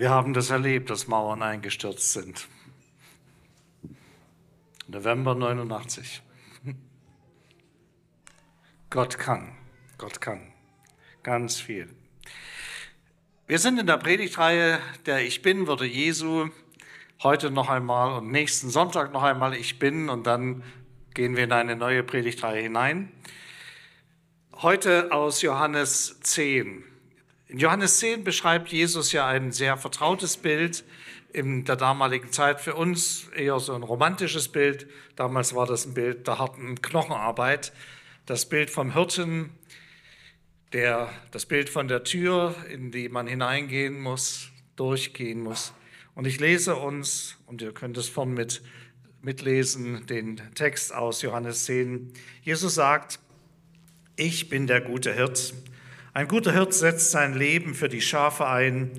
Wir haben das erlebt, dass Mauern eingestürzt sind. November 89. Gott kann, Gott kann ganz viel. Wir sind in der Predigtreihe der Ich Bin, wurde Jesu. Heute noch einmal und nächsten Sonntag noch einmal Ich Bin und dann gehen wir in eine neue Predigtreihe hinein. Heute aus Johannes 10. In Johannes 10 beschreibt Jesus ja ein sehr vertrautes Bild in der damaligen Zeit. Für uns eher so ein romantisches Bild. Damals war das ein Bild der harten Knochenarbeit. Das Bild vom Hirten, der, das Bild von der Tür, in die man hineingehen muss, durchgehen muss. Und ich lese uns, und ihr könnt es vorn mit, mitlesen, den Text aus Johannes 10. Jesus sagt, ich bin der gute Hirt. Ein guter Hirt setzt sein Leben für die Schafe ein.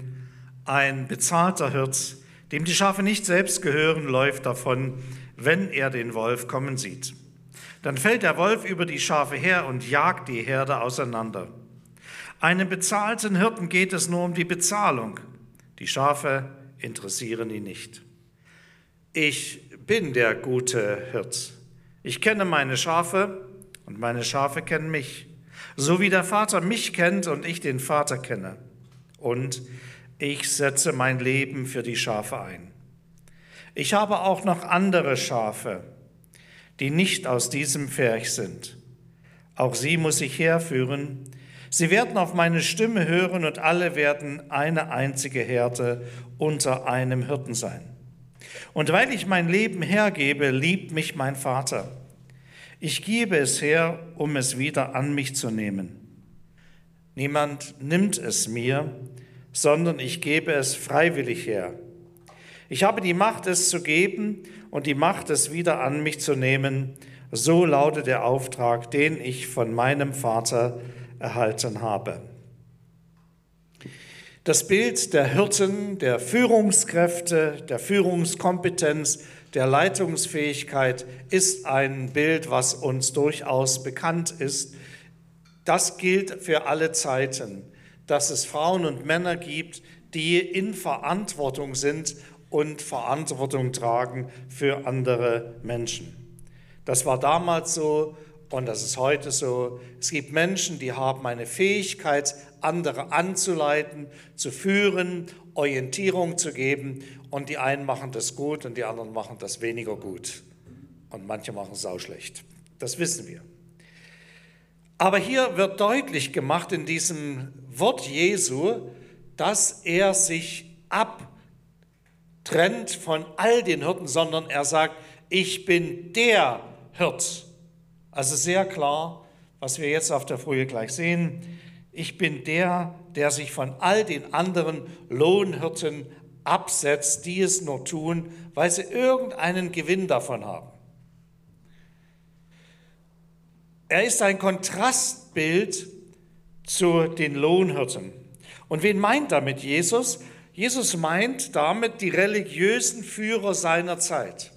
Ein bezahlter Hirt, dem die Schafe nicht selbst gehören, läuft davon, wenn er den Wolf kommen sieht. Dann fällt der Wolf über die Schafe her und jagt die Herde auseinander. Einem bezahlten Hirten geht es nur um die Bezahlung. Die Schafe interessieren ihn nicht. Ich bin der gute Hirt. Ich kenne meine Schafe und meine Schafe kennen mich so wie der Vater mich kennt und ich den Vater kenne. Und ich setze mein Leben für die Schafe ein. Ich habe auch noch andere Schafe, die nicht aus diesem Pferch sind. Auch sie muss ich herführen. Sie werden auf meine Stimme hören und alle werden eine einzige Herde unter einem Hirten sein. Und weil ich mein Leben hergebe, liebt mich mein Vater. Ich gebe es her, um es wieder an mich zu nehmen. Niemand nimmt es mir, sondern ich gebe es freiwillig her. Ich habe die Macht, es zu geben und die Macht, es wieder an mich zu nehmen. So lautet der Auftrag, den ich von meinem Vater erhalten habe. Das Bild der Hirten, der Führungskräfte, der Führungskompetenz, der Leitungsfähigkeit ist ein Bild, was uns durchaus bekannt ist. Das gilt für alle Zeiten, dass es Frauen und Männer gibt, die in Verantwortung sind und Verantwortung tragen für andere Menschen. Das war damals so und das ist heute so. Es gibt Menschen, die haben eine Fähigkeit, andere anzuleiten, zu führen, Orientierung zu geben. Und die einen machen das gut und die anderen machen das weniger gut. Und manche machen es auch schlecht. Das wissen wir. Aber hier wird deutlich gemacht in diesem Wort Jesu, dass er sich abtrennt von all den Hirten, sondern er sagt, ich bin der Hirt. Also sehr klar, was wir jetzt auf der Folie gleich sehen. Ich bin der, der sich von all den anderen Lohnhirten absetzt, die es nur tun, weil sie irgendeinen Gewinn davon haben. Er ist ein Kontrastbild zu den Lohnhirten. Und wen meint damit Jesus? Jesus meint damit die religiösen Führer seiner Zeit.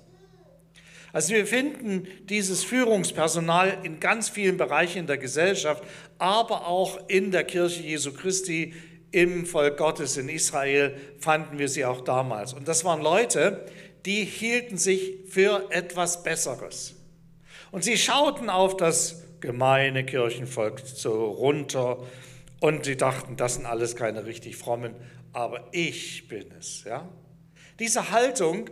Also wir finden dieses Führungspersonal in ganz vielen Bereichen der Gesellschaft, aber auch in der Kirche Jesu Christi, im Volk Gottes in Israel fanden wir sie auch damals. Und das waren Leute, die hielten sich für etwas Besseres. Und sie schauten auf das gemeine Kirchenvolk so runter und sie dachten, das sind alles keine richtig frommen, aber ich bin es. Ja? Diese Haltung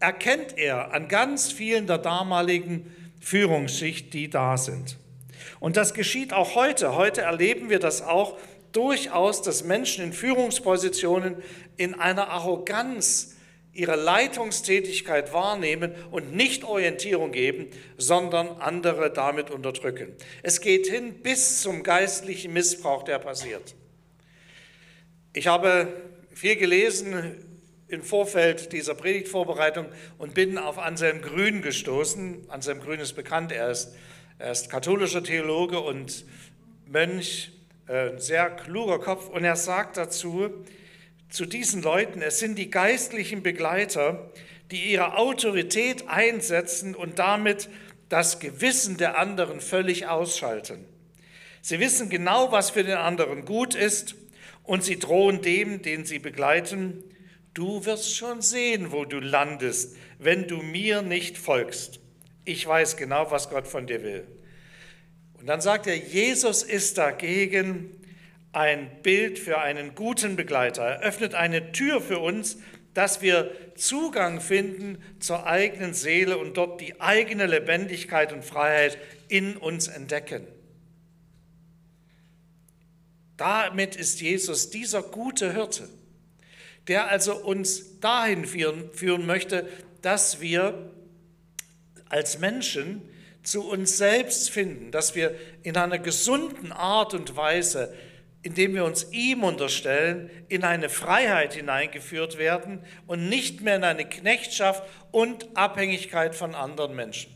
erkennt er an ganz vielen der damaligen Führungsschicht, die da sind. Und das geschieht auch heute. Heute erleben wir das auch durchaus, dass Menschen in Führungspositionen in einer Arroganz ihre Leitungstätigkeit wahrnehmen und nicht Orientierung geben, sondern andere damit unterdrücken. Es geht hin bis zum geistlichen Missbrauch, der passiert. Ich habe viel gelesen im Vorfeld dieser Predigtvorbereitung und bin auf Anselm Grün gestoßen. Anselm Grün ist bekannt, er ist, er ist katholischer Theologe und Mönch, ein sehr kluger Kopf. Und er sagt dazu, zu diesen Leuten, es sind die geistlichen Begleiter, die ihre Autorität einsetzen und damit das Gewissen der anderen völlig ausschalten. Sie wissen genau, was für den anderen gut ist und sie drohen dem, den sie begleiten, du wirst schon sehen, wo du landest, wenn du mir nicht folgst. Ich weiß genau, was Gott von dir will. Und dann sagt er, Jesus ist dagegen ein Bild für einen guten Begleiter. Er öffnet eine Tür für uns, dass wir Zugang finden zur eigenen Seele und dort die eigene Lebendigkeit und Freiheit in uns entdecken. Damit ist Jesus dieser gute Hirte, der also uns dahin führen, führen möchte, dass wir als Menschen zu uns selbst finden, dass wir in einer gesunden Art und Weise, indem wir uns ihm unterstellen, in eine Freiheit hineingeführt werden und nicht mehr in eine Knechtschaft und Abhängigkeit von anderen Menschen.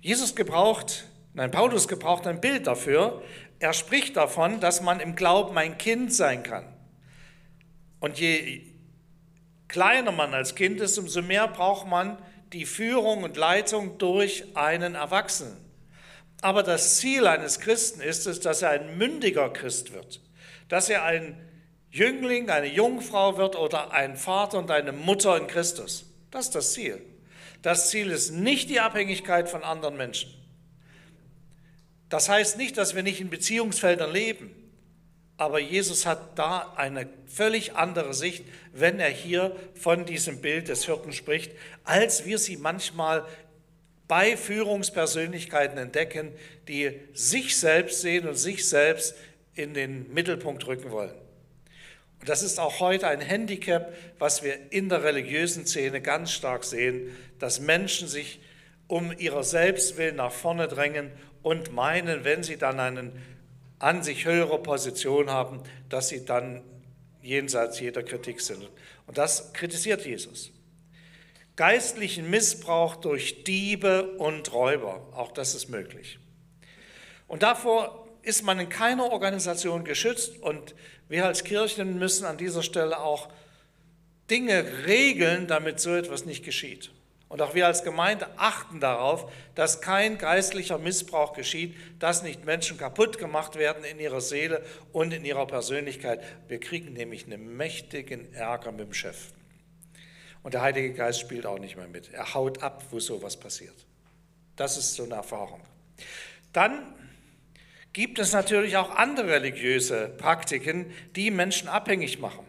Jesus gebraucht, nein, Paulus gebraucht ein Bild dafür. Er spricht davon, dass man im Glauben ein Kind sein kann. Und je kleiner man als Kind ist, umso mehr braucht man die Führung und Leitung durch einen Erwachsenen. Aber das Ziel eines Christen ist es, dass er ein mündiger Christ wird, dass er ein Jüngling, eine Jungfrau wird oder ein Vater und eine Mutter in Christus. Das ist das Ziel. Das Ziel ist nicht die Abhängigkeit von anderen Menschen. Das heißt nicht, dass wir nicht in Beziehungsfeldern leben. Aber Jesus hat da eine völlig andere Sicht, wenn er hier von diesem Bild des Hirten spricht, als wir sie manchmal bei Führungspersönlichkeiten entdecken, die sich selbst sehen und sich selbst in den Mittelpunkt rücken wollen. Und das ist auch heute ein Handicap, was wir in der religiösen Szene ganz stark sehen, dass Menschen sich um ihrer Selbstwillen nach vorne drängen und meinen, wenn sie dann einen an sich höhere Position haben, dass sie dann jenseits jeder Kritik sind. Und das kritisiert Jesus. Geistlichen Missbrauch durch Diebe und Räuber, auch das ist möglich. Und davor ist man in keiner Organisation geschützt und wir als Kirchen müssen an dieser Stelle auch Dinge regeln, damit so etwas nicht geschieht. Und auch wir als Gemeinde achten darauf, dass kein geistlicher Missbrauch geschieht, dass nicht Menschen kaputt gemacht werden in ihrer Seele und in ihrer Persönlichkeit. Wir kriegen nämlich einen mächtigen Ärger mit dem Chef. Und der Heilige Geist spielt auch nicht mehr mit. Er haut ab, wo sowas passiert. Das ist so eine Erfahrung. Dann gibt es natürlich auch andere religiöse Praktiken, die Menschen abhängig machen.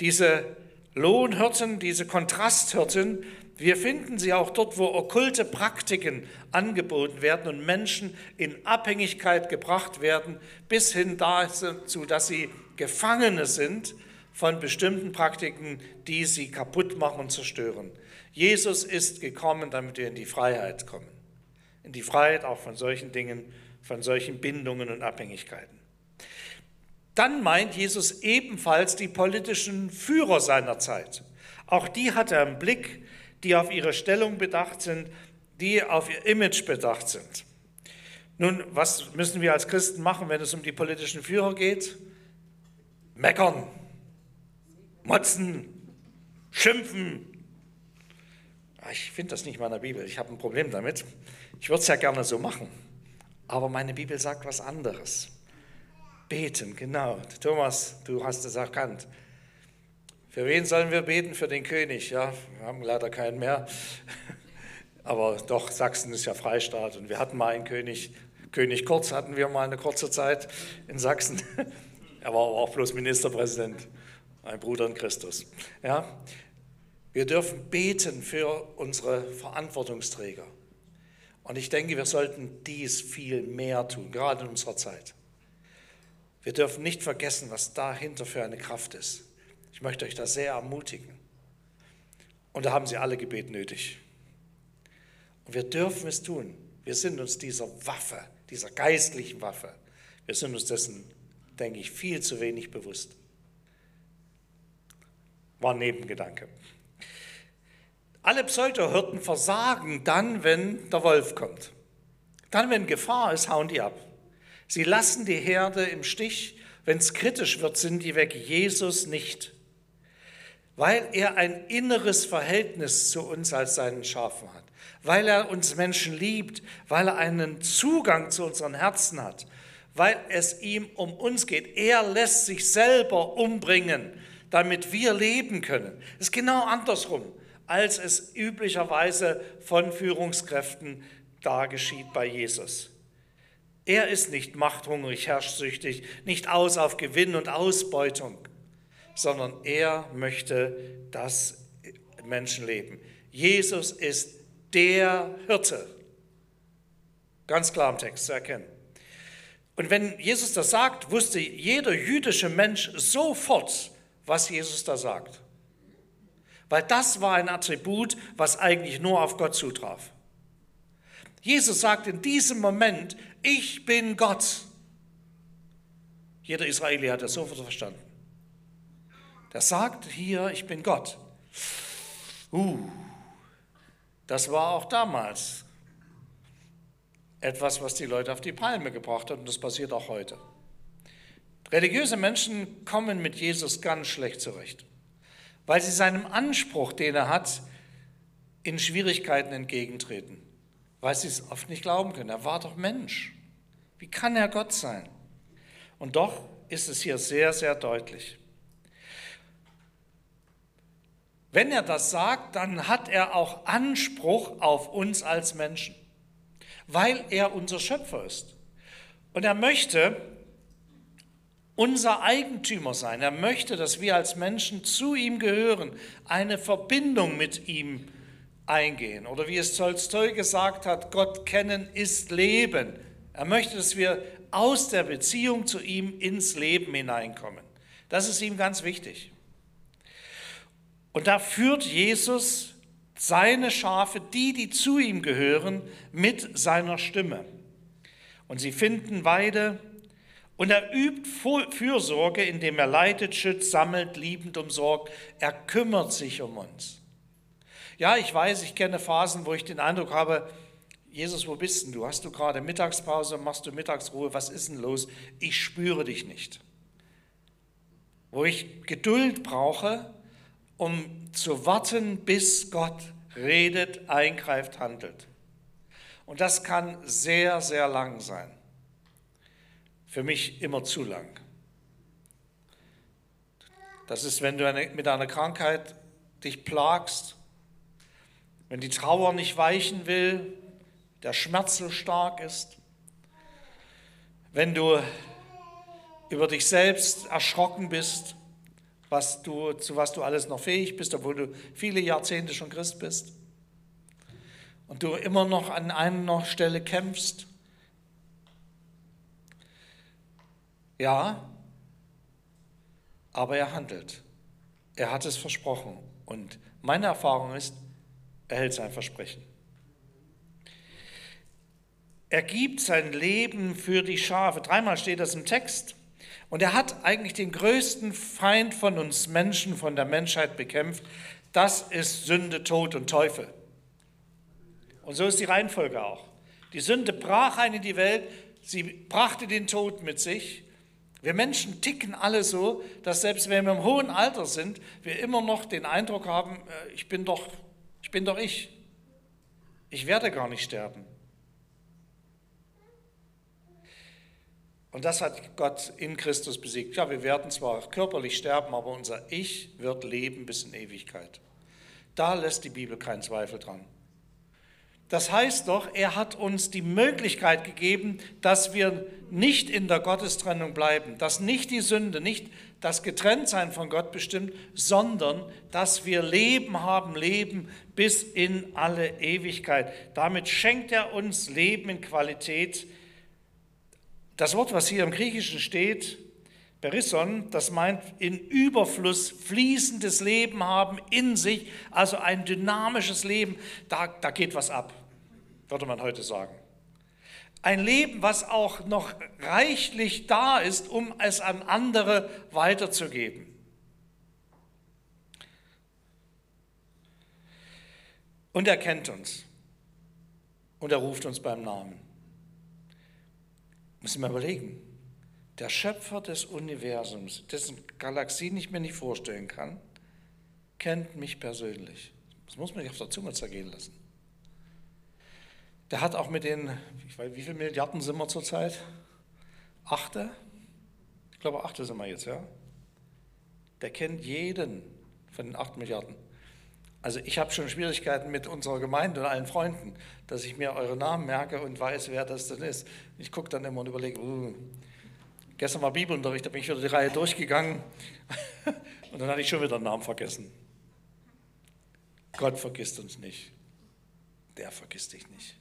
Diese Lohnhirten, diese Kontrasthirten, wir finden sie auch dort, wo okkulte Praktiken angeboten werden und Menschen in Abhängigkeit gebracht werden, bis hin dazu, dass sie Gefangene sind von bestimmten Praktiken, die sie kaputt machen und zerstören. Jesus ist gekommen, damit wir in die Freiheit kommen. In die Freiheit auch von solchen Dingen, von solchen Bindungen und Abhängigkeiten. Dann meint Jesus ebenfalls die politischen Führer seiner Zeit. Auch die hat er im Blick die auf ihre Stellung bedacht sind, die auf ihr Image bedacht sind. Nun, was müssen wir als Christen machen, wenn es um die politischen Führer geht? Meckern, motzen, schimpfen. Ah, ich finde das nicht in meiner Bibel. Ich habe ein Problem damit. Ich würde es ja gerne so machen. Aber meine Bibel sagt was anderes. Beten, genau. Thomas, du hast es erkannt. Für wen sollen wir beten? Für den König. Ja, wir haben leider keinen mehr. Aber doch, Sachsen ist ja Freistaat und wir hatten mal einen König. König Kurz hatten wir mal eine kurze Zeit in Sachsen. Er war aber auch bloß Ministerpräsident, ein Bruder in Christus. Ja, wir dürfen beten für unsere Verantwortungsträger. Und ich denke, wir sollten dies viel mehr tun, gerade in unserer Zeit. Wir dürfen nicht vergessen, was dahinter für eine Kraft ist. Ich möchte euch da sehr ermutigen. Und da haben sie alle Gebet nötig. Und wir dürfen es tun. Wir sind uns dieser Waffe, dieser geistlichen Waffe, wir sind uns dessen, denke ich, viel zu wenig bewusst. War ein Nebengedanke. Alle Pseudohirten versagen dann, wenn der Wolf kommt. Dann, wenn Gefahr ist, hauen die ab. Sie lassen die Herde im Stich. Wenn es kritisch wird, sind die weg. Jesus nicht weil er ein inneres Verhältnis zu uns als seinen Schafen hat, weil er uns Menschen liebt, weil er einen Zugang zu unseren Herzen hat, weil es ihm um uns geht. Er lässt sich selber umbringen, damit wir leben können. Es ist genau andersrum, als es üblicherweise von Führungskräften da geschieht bei Jesus. Er ist nicht machthungrig, herrschsüchtig, nicht aus auf Gewinn und Ausbeutung, sondern er möchte, dass Menschen leben. Jesus ist der Hirte. Ganz klar im Text zu erkennen. Und wenn Jesus das sagt, wusste jeder jüdische Mensch sofort, was Jesus da sagt. Weil das war ein Attribut, was eigentlich nur auf Gott zutraf. Jesus sagt in diesem Moment, ich bin Gott. Jeder Israeli hat das sofort verstanden. Der sagt hier, ich bin Gott. Uh, das war auch damals etwas, was die Leute auf die Palme gebracht hat und das passiert auch heute. Religiöse Menschen kommen mit Jesus ganz schlecht zurecht, weil sie seinem Anspruch, den er hat, in Schwierigkeiten entgegentreten, weil sie es oft nicht glauben können. Er war doch Mensch. Wie kann er Gott sein? Und doch ist es hier sehr, sehr deutlich. Wenn er das sagt, dann hat er auch Anspruch auf uns als Menschen weil er unser Schöpfer ist. Und er möchte unser Eigentümer sein. Er möchte, dass wir als Menschen zu ihm gehören, eine Verbindung mit ihm eingehen. Oder wie es Tolstoi gesagt hat, Gott kennen ist Leben. Er möchte, dass wir aus der Beziehung zu ihm ins Leben hineinkommen. Das ist ihm ganz wichtig. Und da führt Jesus seine Schafe, die, die zu ihm gehören, mit seiner Stimme. Und sie finden Weide und er übt Fürsorge, indem er leitet, schützt, sammelt, liebend umsorgt. Er kümmert sich um uns. Ja, ich weiß, ich kenne Phasen, wo ich den Eindruck habe, Jesus, wo bist denn du? Hast du gerade Mittagspause, machst du Mittagsruhe? Was ist denn los? Ich spüre dich nicht. Wo ich Geduld brauche, um zu warten, bis Gott redet, eingreift, handelt. Und das kann sehr, sehr lang sein. Für mich immer zu lang. Das ist, wenn du mit einer Krankheit dich plagst, wenn die Trauer nicht weichen will, der Schmerz so stark ist, wenn du über dich selbst erschrocken bist, was du, zu was du alles noch fähig bist, obwohl du viele Jahrzehnte schon Christ bist. Und du immer noch an einer Stelle kämpfst. Ja, aber er handelt. Er hat es versprochen. Und meine Erfahrung ist, er hält sein Versprechen. Er gibt sein Leben für die Schafe. Dreimal steht das im Text. Und er hat eigentlich den größten Feind von uns Menschen, von der Menschheit bekämpft. Das ist Sünde, Tod und Teufel. Und so ist die Reihenfolge auch. Die Sünde brach ein in die Welt, sie brachte den Tod mit sich. Wir Menschen ticken alle so, dass selbst wenn wir im hohen Alter sind, wir immer noch den Eindruck haben, äh, ich bin doch ich. Bin doch ich. ich werde gar nicht sterben. Und das hat Gott in Christus besiegt. Ja, wir werden zwar körperlich sterben, aber unser Ich wird leben bis in Ewigkeit. Da lässt die Bibel keinen Zweifel dran. Das heißt doch, er hat uns die Möglichkeit gegeben, dass wir nicht in der Gottestrennung bleiben, dass nicht die Sünde, nicht das Getrenntsein von Gott bestimmt, sondern dass wir Leben haben, Leben bis in alle Ewigkeit. Damit schenkt er uns Leben in Qualität, das Wort, was hier im Griechischen steht, Perisson, das meint in Überfluss fließendes Leben haben in sich, also ein dynamisches Leben, da, da geht was ab, würde man heute sagen. Ein Leben, was auch noch reichlich da ist, um es an andere weiterzugeben. Und er kennt uns und er ruft uns beim Namen. Müssen wir überlegen. Der Schöpfer des Universums, dessen Galaxien ich mir nicht vorstellen kann, kennt mich persönlich. Das muss man sich auf der Zunge zergehen lassen. Der hat auch mit den, ich weiß, wie viele Milliarden sind wir zurzeit? Achte? Ich glaube, achte sind wir jetzt, ja? Der kennt jeden von den acht Milliarden. Also ich habe schon Schwierigkeiten mit unserer Gemeinde und allen Freunden, dass ich mir eure Namen merke und weiß, wer das denn ist. Ich gucke dann immer und überlege, uh, gestern war Bibelunterricht, da bin ich wieder die Reihe durchgegangen und dann hatte ich schon wieder einen Namen vergessen. Gott vergisst uns nicht. Der vergisst dich nicht.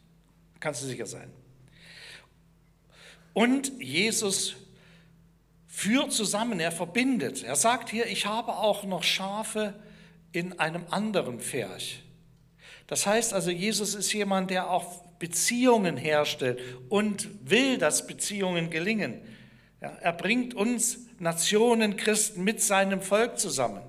Kannst du sicher sein. Und Jesus führt zusammen, er verbindet. Er sagt hier, ich habe auch noch Schafe in einem anderen Pferch. Das heißt also, Jesus ist jemand, der auch Beziehungen herstellt und will, dass Beziehungen gelingen. Ja, er bringt uns Nationen, Christen mit seinem Volk zusammen.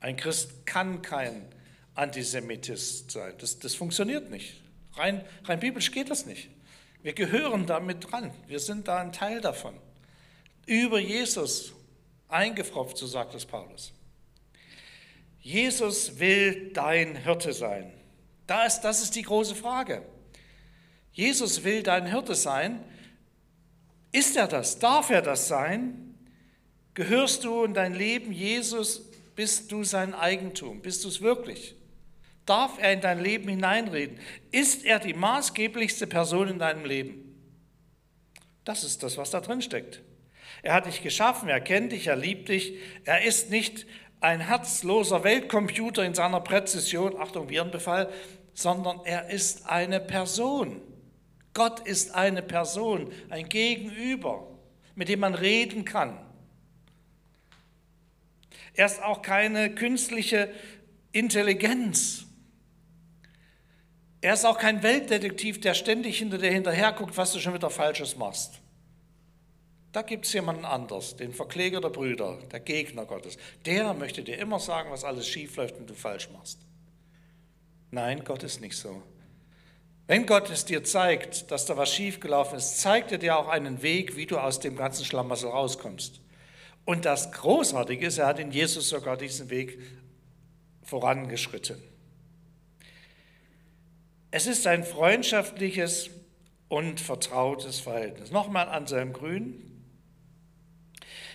Ein Christ kann kein Antisemitist sein. Das, das funktioniert nicht. Rein, rein biblisch geht das nicht. Wir gehören damit dran. Wir sind da ein Teil davon. Über Jesus eingefropft, so sagt es Paulus. Jesus will dein Hirte sein. Das, das ist die große Frage. Jesus will dein Hirte sein. Ist er das? Darf er das sein? Gehörst du in dein Leben Jesus? Bist du sein Eigentum? Bist du es wirklich? Darf er in dein Leben hineinreden? Ist er die maßgeblichste Person in deinem Leben? Das ist das, was da drin steckt. Er hat dich geschaffen, er kennt dich, er liebt dich. Er ist nicht ein herzloser Weltcomputer in seiner Präzision, Achtung, Virenbefall, sondern er ist eine Person. Gott ist eine Person, ein Gegenüber, mit dem man reden kann. Er ist auch keine künstliche Intelligenz. Er ist auch kein Weltdetektiv, der ständig hinter dir hinterher guckt, was du schon wieder Falsches machst. Da gibt es jemanden anders, den Verkläger der Brüder, der Gegner Gottes. Der möchte dir immer sagen, was alles schief läuft und du falsch machst. Nein, Gott ist nicht so. Wenn Gott es dir zeigt, dass da was schiefgelaufen ist, zeigt er dir auch einen Weg, wie du aus dem ganzen Schlamassel rauskommst. Und das Großartige ist, er hat in Jesus sogar diesen Weg vorangeschritten. Es ist ein freundschaftliches und vertrautes Verhältnis. Nochmal an seinem Grün.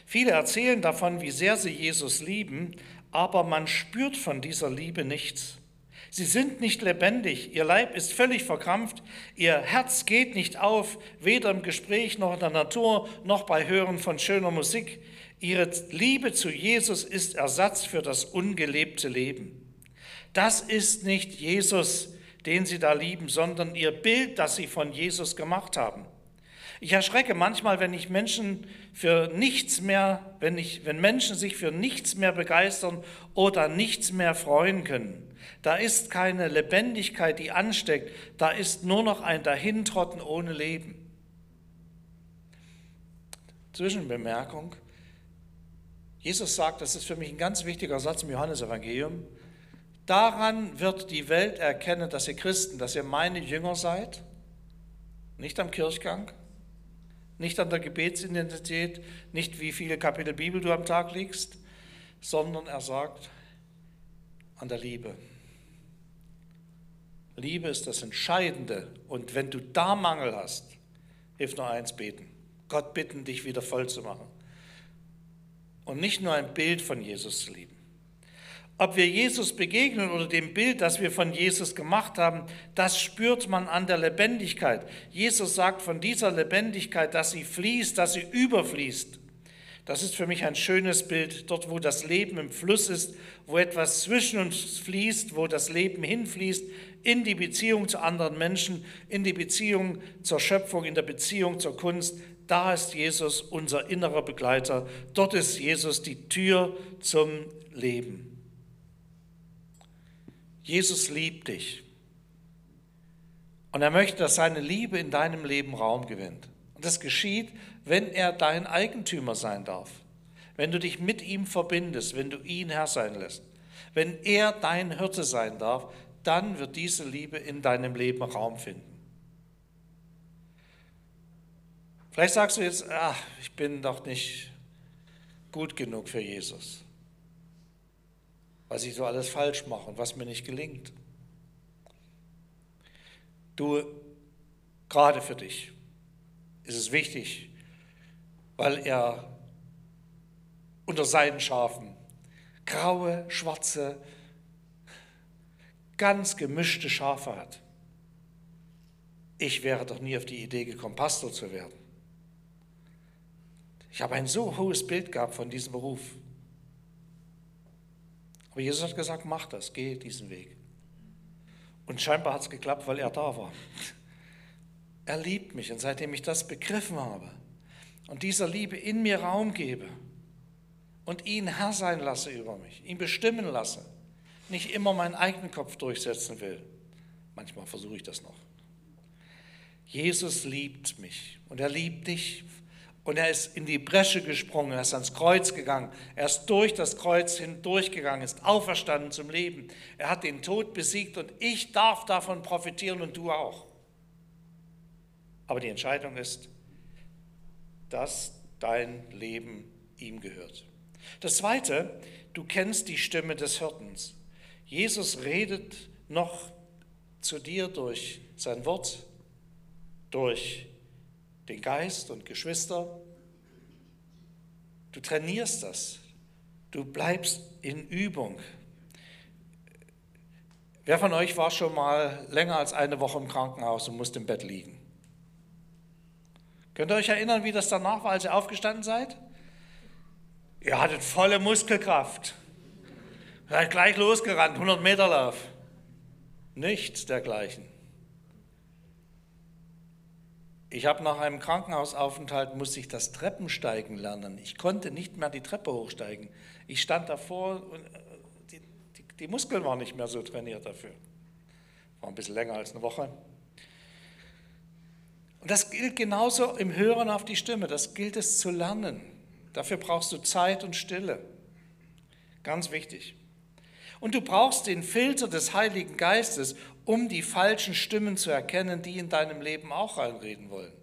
Viele erzählen davon, wie sehr sie Jesus lieben, aber man spürt von dieser Liebe nichts. Sie sind nicht lebendig, ihr Leib ist völlig verkrampft, ihr Herz geht nicht auf, weder im Gespräch noch in der Natur noch bei Hören von schöner Musik. Ihre Liebe zu Jesus ist Ersatz für das ungelebte Leben. Das ist nicht Jesus, den sie da lieben, sondern ihr Bild, das sie von Jesus gemacht haben. Ich erschrecke manchmal, wenn ich Menschen für nichts mehr, wenn, ich, wenn Menschen sich für nichts mehr begeistern oder nichts mehr freuen können. Da ist keine Lebendigkeit, die ansteckt. Da ist nur noch ein Dahintrotten ohne Leben. Zwischenbemerkung. Jesus sagt, das ist für mich ein ganz wichtiger Satz im Johannesevangelium, Daran wird die Welt erkennen, dass ihr Christen, dass ihr meine Jünger seid, nicht am Kirchgang, nicht an der Gebetsintensität, nicht wie viele Kapitel Bibel du am Tag liegst, sondern er sagt an der Liebe. Liebe ist das Entscheidende und wenn du da Mangel hast, hilft nur eins beten. Gott bitten, dich wieder voll zu machen. Und nicht nur ein Bild von Jesus zu lieben. Ob wir Jesus begegnen oder dem Bild, das wir von Jesus gemacht haben, das spürt man an der Lebendigkeit. Jesus sagt von dieser Lebendigkeit, dass sie fließt, dass sie überfließt. Das ist für mich ein schönes Bild, dort wo das Leben im Fluss ist, wo etwas zwischen uns fließt, wo das Leben hinfließt, in die Beziehung zu anderen Menschen, in die Beziehung zur Schöpfung, in der Beziehung zur Kunst. Da ist Jesus unser innerer Begleiter. Dort ist Jesus die Tür zum Leben. Jesus liebt dich. Und er möchte, dass seine Liebe in deinem Leben Raum gewinnt. Und das geschieht, wenn er dein Eigentümer sein darf. Wenn du dich mit ihm verbindest, wenn du ihn Herr sein lässt. Wenn er dein Hirte sein darf, dann wird diese Liebe in deinem Leben Raum finden. Vielleicht sagst du jetzt, ach, ich bin doch nicht gut genug für Jesus was ich so alles falsch mache und was mir nicht gelingt. Du, gerade für dich ist es wichtig, weil er unter seinen Schafen. Graue, schwarze, ganz gemischte Schafe hat. Ich wäre doch nie auf die Idee gekommen, Pastor zu werden. Ich habe ein so hohes Bild gehabt von diesem Beruf. Aber Jesus hat gesagt, mach das, geh diesen Weg. Und scheinbar hat es geklappt, weil er da war. Er liebt mich und seitdem ich das begriffen habe und dieser Liebe in mir Raum gebe und ihn Herr sein lasse über mich, ihn bestimmen lasse, nicht immer meinen eigenen Kopf durchsetzen will. Manchmal versuche ich das noch. Jesus liebt mich und er liebt dich und er ist in die Bresche gesprungen, er ist ans Kreuz gegangen, er ist durch das Kreuz hindurchgegangen, ist auferstanden zum Leben. Er hat den Tod besiegt und ich darf davon profitieren und du auch. Aber die Entscheidung ist, dass dein Leben ihm gehört. Das Zweite, du kennst die Stimme des Hirtens. Jesus redet noch zu dir durch sein Wort, durch den Geist und Geschwister. Du trainierst das. Du bleibst in Übung. Wer von euch war schon mal länger als eine Woche im Krankenhaus und musste im Bett liegen? Könnt ihr euch erinnern, wie das danach war, als ihr aufgestanden seid? Ihr hattet volle Muskelkraft. Seid gleich losgerannt, 100 Meter Lauf. Nichts dergleichen. Ich habe nach einem Krankenhausaufenthalt musste ich das Treppensteigen lernen. Ich konnte nicht mehr die Treppe hochsteigen. Ich stand davor und äh, die, die, die Muskeln waren nicht mehr so trainiert dafür. War ein bisschen länger als eine Woche. Und das gilt genauso im Hören auf die Stimme. Das gilt es zu lernen. Dafür brauchst du Zeit und Stille. Ganz wichtig. Und du brauchst den Filter des Heiligen Geistes, um die falschen Stimmen zu erkennen, die in deinem Leben auch reinreden wollen.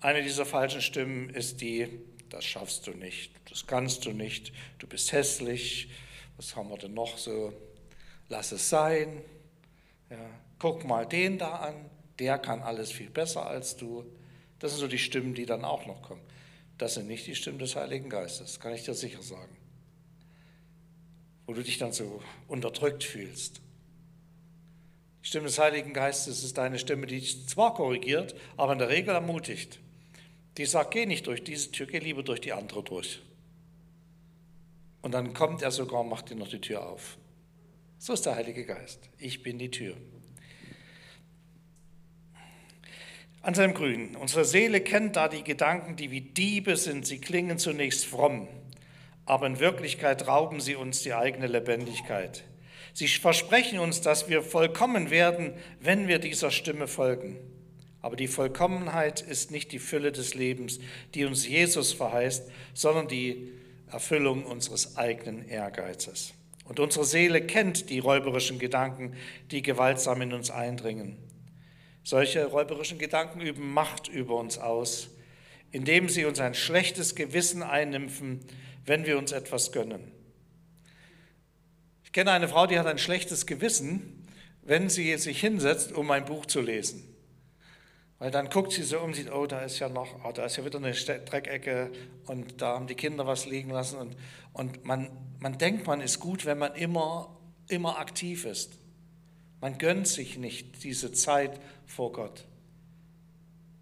Eine dieser falschen Stimmen ist die, das schaffst du nicht, das kannst du nicht, du bist hässlich, was haben wir denn noch so, lass es sein, ja, guck mal den da an, der kann alles viel besser als du. Das sind so die Stimmen, die dann auch noch kommen. Das sind nicht die Stimmen des Heiligen Geistes, kann ich dir sicher sagen. Wo du dich dann so unterdrückt fühlst. Die Stimme des Heiligen Geistes ist eine Stimme, die dich zwar korrigiert, aber in der Regel ermutigt. Die sagt, geh nicht durch diese Tür, geh lieber durch die andere durch. Und dann kommt er sogar und macht dir noch die Tür auf. So ist der Heilige Geist. Ich bin die Tür. an seinem Grün. Unsere Seele kennt da die Gedanken, die wie Diebe sind. Sie klingen zunächst fromm, aber in Wirklichkeit rauben sie uns die eigene Lebendigkeit. Sie versprechen uns, dass wir vollkommen werden, wenn wir dieser Stimme folgen. Aber die Vollkommenheit ist nicht die Fülle des Lebens, die uns Jesus verheißt, sondern die Erfüllung unseres eigenen Ehrgeizes. Und unsere Seele kennt die räuberischen Gedanken, die gewaltsam in uns eindringen. Solche räuberischen Gedanken üben Macht über uns aus, indem sie uns ein schlechtes Gewissen einnimpfen, wenn wir uns etwas gönnen. Ich kenne eine Frau, die hat ein schlechtes Gewissen, wenn sie sich hinsetzt, um ein Buch zu lesen. Weil dann guckt sie so um, sieht, oh, da ist ja noch, oh, da ist ja wieder eine Dreckecke und da haben die Kinder was liegen lassen. Und, und man, man denkt, man ist gut, wenn man immer, immer aktiv ist. Man gönnt sich nicht diese Zeit vor Gott.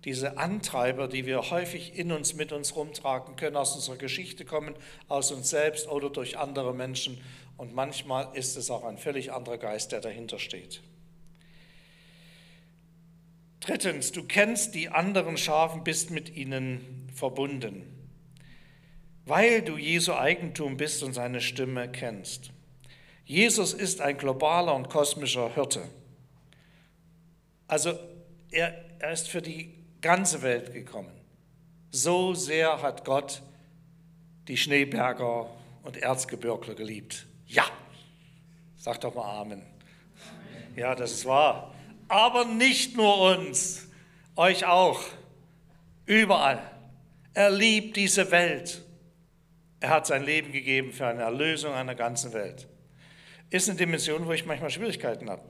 Diese Antreiber, die wir häufig in uns mit uns rumtragen, können aus unserer Geschichte kommen, aus uns selbst oder durch andere Menschen. Und manchmal ist es auch ein völlig anderer Geist, der dahinter steht. Drittens, du kennst die anderen Schafen, bist mit ihnen verbunden, weil du Jesu Eigentum bist und seine Stimme kennst. Jesus ist ein globaler und kosmischer Hirte. Also er, er ist für die ganze Welt gekommen. So sehr hat Gott die Schneeberger und Erzgebirgler geliebt. Ja, sag doch mal Amen. Amen. Ja, das ist wahr. Aber nicht nur uns, euch auch, überall. Er liebt diese Welt. Er hat sein Leben gegeben für eine Erlösung einer ganzen Welt ist eine Dimension, wo ich manchmal Schwierigkeiten habe.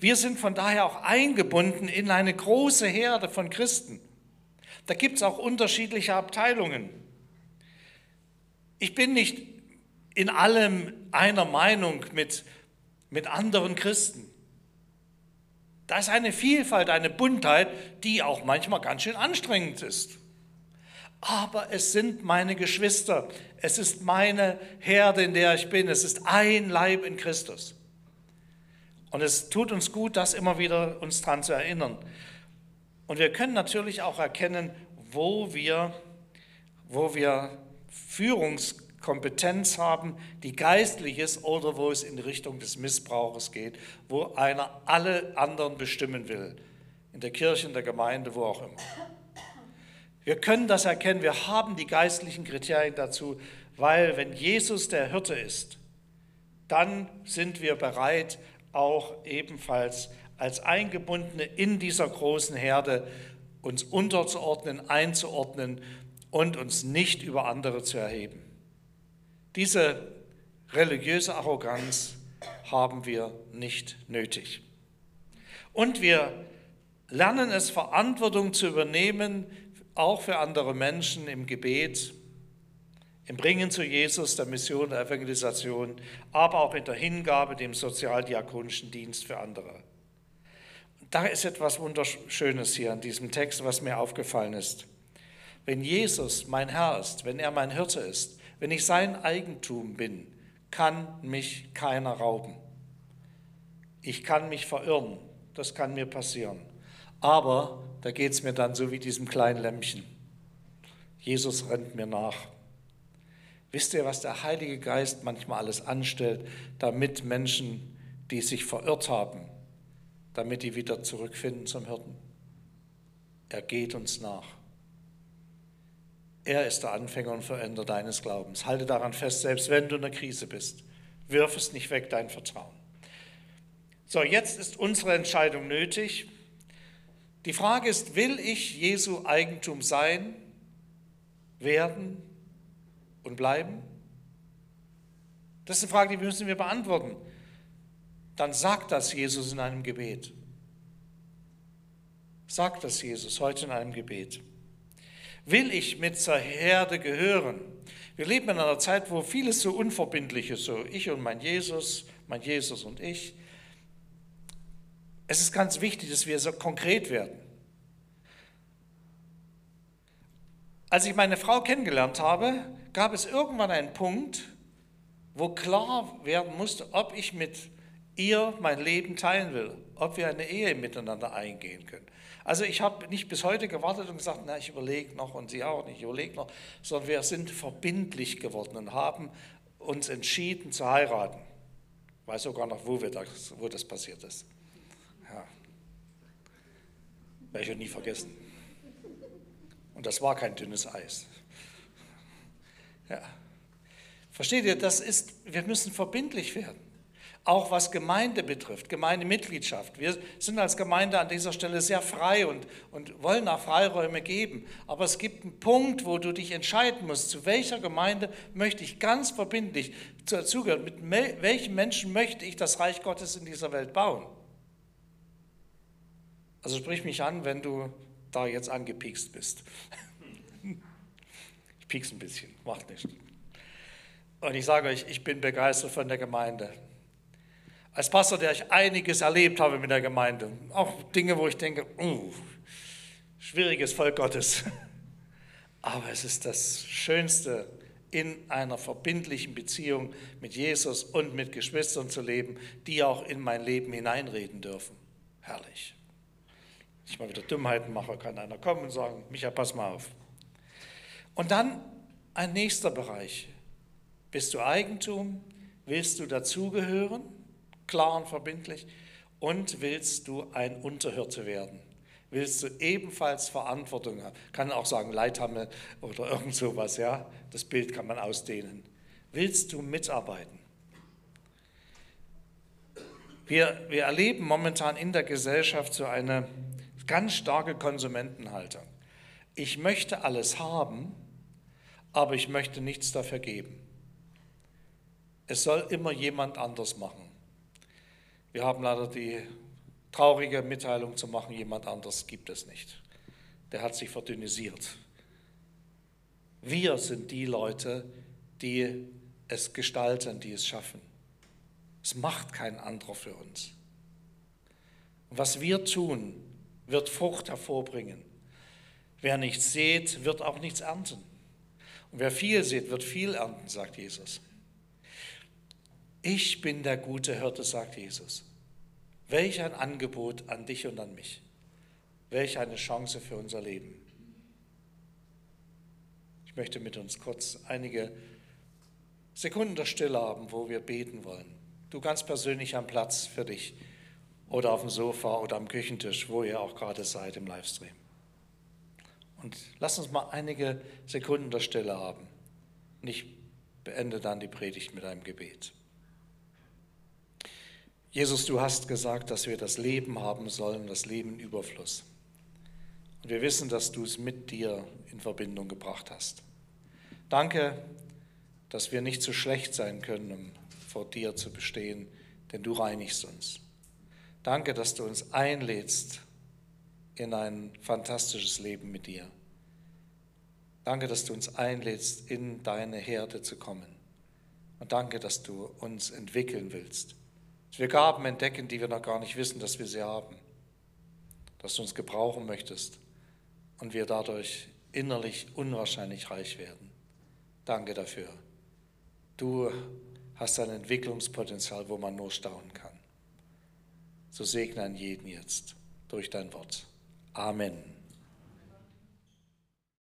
Wir sind von daher auch eingebunden in eine große Herde von Christen. Da gibt es auch unterschiedliche Abteilungen. Ich bin nicht in allem einer Meinung mit, mit anderen Christen. Da ist eine Vielfalt, eine Buntheit, die auch manchmal ganz schön anstrengend ist. Aber es sind meine Geschwister, es ist meine Herde, in der ich bin, es ist ein Leib in Christus. Und es tut uns gut, das immer wieder uns daran zu erinnern. Und wir können natürlich auch erkennen, wo wir, wo wir Führungskompetenz haben, die geistlich ist oder wo es in Richtung des Missbrauches geht, wo einer alle anderen bestimmen will. In der Kirche, in der Gemeinde, wo auch immer. Wir können das erkennen, wir haben die geistlichen Kriterien dazu, weil wenn Jesus der Hirte ist, dann sind wir bereit, auch ebenfalls als Eingebundene in dieser großen Herde uns unterzuordnen, einzuordnen und uns nicht über andere zu erheben. Diese religiöse Arroganz haben wir nicht nötig. Und wir lernen es, Verantwortung zu übernehmen, auch für andere Menschen im Gebet, im Bringen zu Jesus, der Mission, der Evangelisation, aber auch in der Hingabe dem sozialdiakonischen Dienst für andere. Da ist etwas Wunderschönes hier an diesem Text, was mir aufgefallen ist. Wenn Jesus mein Herr ist, wenn er mein Hirte ist, wenn ich sein Eigentum bin, kann mich keiner rauben. Ich kann mich verirren, das kann mir passieren. Aber da geht es mir dann so wie diesem kleinen Lämmchen. Jesus rennt mir nach. Wisst ihr, was der Heilige Geist manchmal alles anstellt, damit Menschen, die sich verirrt haben, damit die wieder zurückfinden zum Hirten? Er geht uns nach. Er ist der Anfänger und Veränder deines Glaubens. Halte daran fest, selbst wenn du in der Krise bist. Wirf es nicht weg, dein Vertrauen. So, jetzt ist unsere Entscheidung nötig. Die Frage ist, will ich Jesu Eigentum sein, werden und bleiben? Das ist eine Frage, die müssen wir beantworten. Dann sagt das Jesus in einem Gebet. Sagt das Jesus heute in einem Gebet. Will ich mit zur Herde gehören? Wir leben in einer Zeit, wo vieles so unverbindlich ist, so ich und mein Jesus, mein Jesus und ich. Es ist ganz wichtig, dass wir so konkret werden. Als ich meine Frau kennengelernt habe, gab es irgendwann einen Punkt, wo klar werden musste, ob ich mit ihr mein Leben teilen will, ob wir eine Ehe miteinander eingehen können. Also ich habe nicht bis heute gewartet und gesagt, na, ich überlege noch und sie auch nicht, ich überlege noch, sondern wir sind verbindlich geworden und haben uns entschieden zu heiraten. Ich weiß sogar noch, wo, das, wo das passiert ist. Ja. Werde ich nie vergessen. Und das war kein dünnes Eis. Ja. Versteht ihr, das ist, wir müssen verbindlich werden. Auch was Gemeinde betrifft, Gemeindemitgliedschaft. Wir sind als Gemeinde an dieser Stelle sehr frei und, und wollen auch Freiräume geben. Aber es gibt einen Punkt, wo du dich entscheiden musst, zu welcher Gemeinde möchte ich ganz verbindlich dazugehören, mit welchen Menschen möchte ich das Reich Gottes in dieser Welt bauen. Also sprich mich an, wenn du da jetzt angepiekst bist. Ich piekse ein bisschen, macht nichts. Und ich sage euch, ich bin begeistert von der Gemeinde. Als Pastor, der ich einiges erlebt habe mit der Gemeinde, auch Dinge, wo ich denke, uh, schwieriges Volk Gottes. Aber es ist das Schönste, in einer verbindlichen Beziehung mit Jesus und mit Geschwistern zu leben, die auch in mein Leben hineinreden dürfen. Herrlich. Ich mal wieder Dummheiten mache, kann einer kommen und sagen, Micha, pass mal auf. Und dann ein nächster Bereich. Bist du Eigentum? Willst du dazugehören? klar und verbindlich. Und willst du ein Unterhirte werden? Willst du ebenfalls Verantwortung haben? Kann auch sagen Leithammel oder irgend sowas, ja. Das Bild kann man ausdehnen. Willst du mitarbeiten? Wir, wir erleben momentan in der Gesellschaft so eine ganz starke Konsumentenhaltung. Ich möchte alles haben, aber ich möchte nichts dafür geben. Es soll immer jemand anders machen. Wir haben leider die traurige Mitteilung zu machen, jemand anders gibt es nicht. Der hat sich verdünnisiert. Wir sind die Leute, die es gestalten, die es schaffen. Es macht kein anderer für uns. Was wir tun, wird Frucht hervorbringen. Wer nichts sät, wird auch nichts ernten. Und wer viel sät, wird viel ernten, sagt Jesus. Ich bin der gute Hirte, sagt Jesus. Welch ein Angebot an dich und an mich. Welch eine Chance für unser Leben. Ich möchte mit uns kurz einige Sekunden der Stille haben, wo wir beten wollen. Du ganz persönlich am Platz für dich oder auf dem Sofa oder am Küchentisch, wo ihr auch gerade seid im Livestream. Und lass uns mal einige Sekunden der Stille haben. Und ich beende dann die Predigt mit einem Gebet. Jesus, du hast gesagt, dass wir das Leben haben sollen, das Leben in Überfluss. Und wir wissen, dass du es mit dir in Verbindung gebracht hast. Danke, dass wir nicht zu schlecht sein können, um vor dir zu bestehen, denn du reinigst uns. Danke, dass du uns einlädst in ein fantastisches Leben mit dir. Danke, dass du uns einlädst, in deine Herde zu kommen. Und danke, dass du uns entwickeln willst. Dass wir Gaben entdecken, die wir noch gar nicht wissen, dass wir sie haben. Dass du uns gebrauchen möchtest und wir dadurch innerlich unwahrscheinlich reich werden. Danke dafür. Du hast ein Entwicklungspotenzial, wo man nur staunen kann. So segne an jeden jetzt durch dein Wort. Amen.